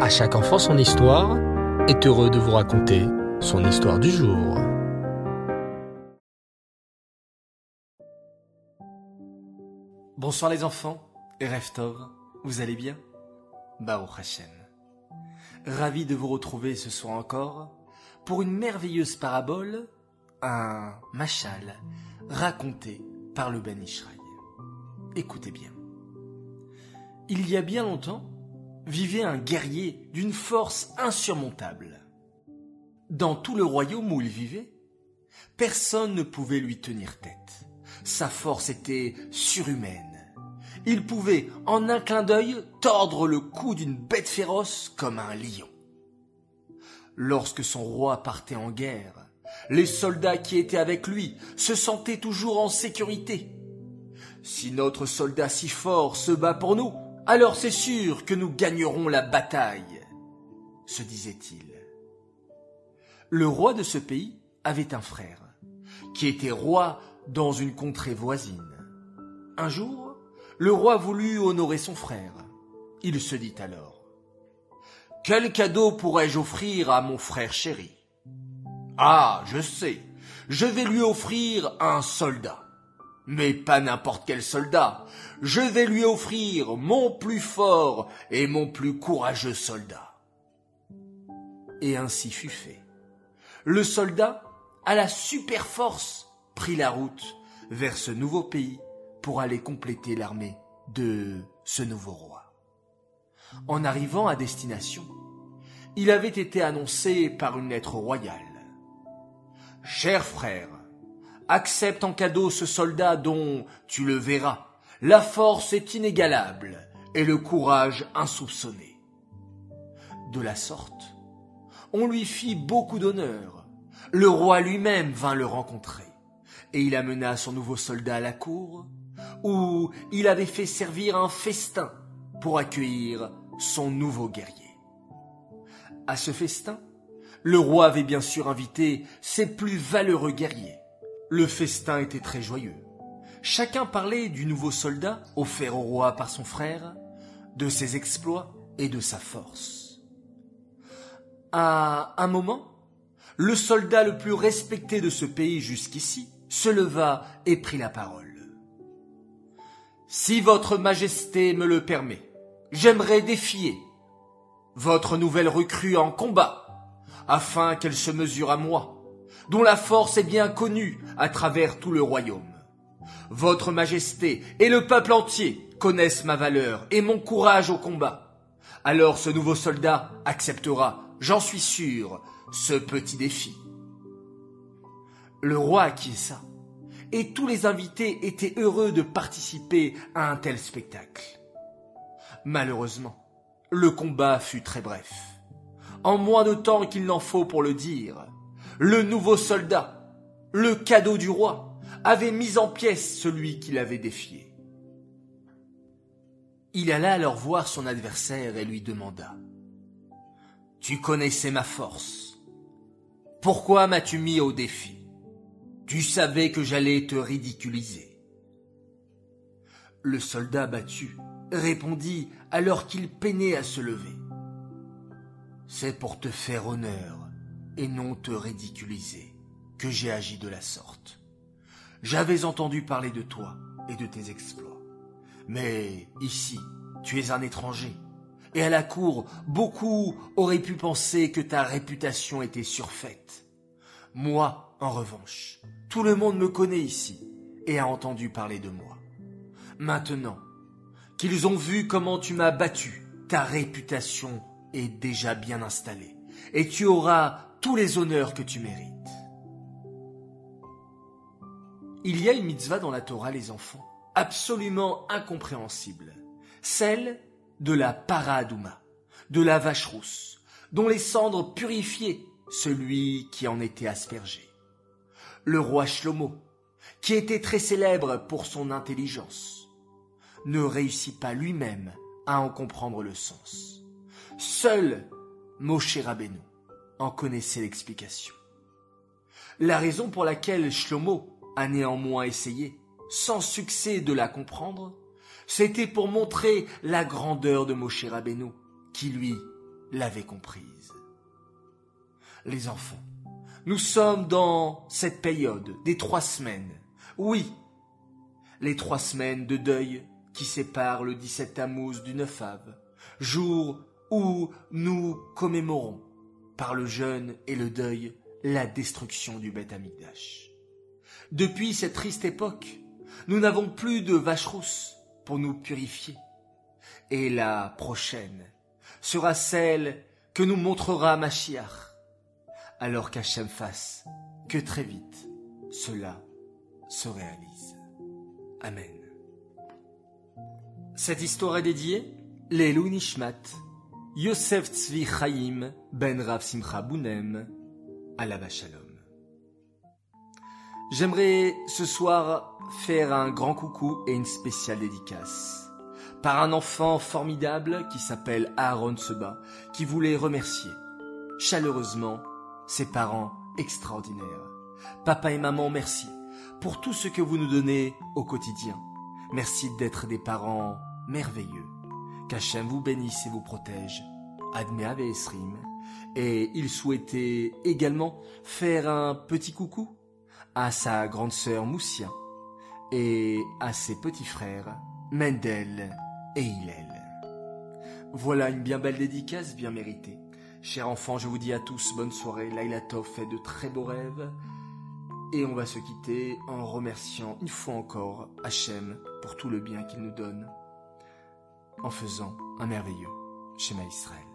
À chaque enfant son histoire est heureux de vous raconter son histoire du jour. Bonsoir les enfants, Reftov, vous allez bien? Baruch Hashem. Ravi de vous retrouver ce soir encore pour une merveilleuse parabole, un machal raconté par le Ben Israël. Écoutez bien. Il y a bien longtemps, vivait un guerrier d'une force insurmontable. Dans tout le royaume où il vivait, personne ne pouvait lui tenir tête. Sa force était surhumaine. Il pouvait, en un clin d'œil, tordre le cou d'une bête féroce comme un lion. Lorsque son roi partait en guerre, les soldats qui étaient avec lui se sentaient toujours en sécurité. Si notre soldat si fort se bat pour nous, alors c'est sûr que nous gagnerons la bataille, se disait-il. Le roi de ce pays avait un frère, qui était roi dans une contrée voisine. Un jour, le roi voulut honorer son frère. Il se dit alors, Quel cadeau pourrais-je offrir à mon frère chéri Ah, je sais, je vais lui offrir un soldat. Mais pas n'importe quel soldat. Je vais lui offrir mon plus fort et mon plus courageux soldat. Et ainsi fut fait. Le soldat, à la super force, prit la route vers ce nouveau pays pour aller compléter l'armée de ce nouveau roi. En arrivant à destination, il avait été annoncé par une lettre royale. Cher frère, accepte en cadeau ce soldat dont, tu le verras, la force est inégalable et le courage insoupçonné. De la sorte, on lui fit beaucoup d'honneur. Le roi lui-même vint le rencontrer, et il amena son nouveau soldat à la cour, où il avait fait servir un festin pour accueillir son nouveau guerrier. À ce festin, le roi avait bien sûr invité ses plus valeureux guerriers, le festin était très joyeux. Chacun parlait du nouveau soldat offert au roi par son frère, de ses exploits et de sa force. À un moment, le soldat le plus respecté de ce pays jusqu'ici se leva et prit la parole. Si votre majesté me le permet, j'aimerais défier votre nouvelle recrue en combat, afin qu'elle se mesure à moi dont la force est bien connue à travers tout le royaume. Votre Majesté et le peuple entier connaissent ma valeur et mon courage au combat. Alors ce nouveau soldat acceptera, j'en suis sûr, ce petit défi. Le roi acquiesça, et tous les invités étaient heureux de participer à un tel spectacle. Malheureusement, le combat fut très bref. En moins de temps qu'il n'en faut pour le dire, le nouveau soldat, le cadeau du roi, avait mis en pièces celui qui l'avait défié. Il alla alors voir son adversaire et lui demanda Tu connaissais ma force. Pourquoi m'as-tu mis au défi? Tu savais que j'allais te ridiculiser. Le soldat battu répondit alors qu'il peinait à se lever. C'est pour te faire honneur et non te ridiculiser que j'ai agi de la sorte. J'avais entendu parler de toi et de tes exploits. Mais ici, tu es un étranger. Et à la cour, beaucoup auraient pu penser que ta réputation était surfaite. Moi, en revanche, tout le monde me connaît ici et a entendu parler de moi. Maintenant qu'ils ont vu comment tu m'as battu, ta réputation est déjà bien installée et tu auras tous les honneurs que tu mérites. Il y a une mitzvah dans la Torah, les enfants, absolument incompréhensible, celle de la paradouma, de la vache rousse, dont les cendres purifiaient celui qui en était aspergé. Le roi Shlomo, qui était très célèbre pour son intelligence, ne réussit pas lui-même à en comprendre le sens. Seul Moshe Rabbeinu en connaissait l'explication. La raison pour laquelle Shlomo a néanmoins essayé, sans succès, de la comprendre, c'était pour montrer la grandeur de Moshe Rabbeinu, qui lui l'avait comprise. Les enfants, nous sommes dans cette période des trois semaines. Oui, les trois semaines de deuil qui séparent le 17 Tammuz du 9 Av, jour où nous commémorons par le jeûne et le deuil la destruction du Beth Amikdash. Depuis cette triste époque, nous n'avons plus de vaches rousses pour nous purifier. Et la prochaine sera celle que nous montrera Machiach, alors qu'Hachem fasse que très vite cela se réalise. Amen. Cette histoire est dédiée Lelou Nishmat, Yosef Tzvi Chaim ben Rav Simcha Bounem, Alava Shalom. J'aimerais ce soir faire un grand coucou et une spéciale dédicace par un enfant formidable qui s'appelle Aaron Seba, qui voulait remercier chaleureusement ses parents extraordinaires. Papa et maman, merci pour tout ce que vous nous donnez au quotidien. Merci d'être des parents merveilleux. Qu'Hachem vous bénisse et vous protège. Admea Esrim. Et il souhaitait également faire un petit coucou à sa grande sœur Moussia et à ses petits frères Mendel et Hillel. Voilà une bien belle dédicace, bien méritée. Chers enfants, je vous dis à tous bonne soirée. Laila Tov fait de très beaux rêves. Et on va se quitter en remerciant une fois encore Hachem pour tout le bien qu'il nous donne, en faisant un merveilleux schéma Israël.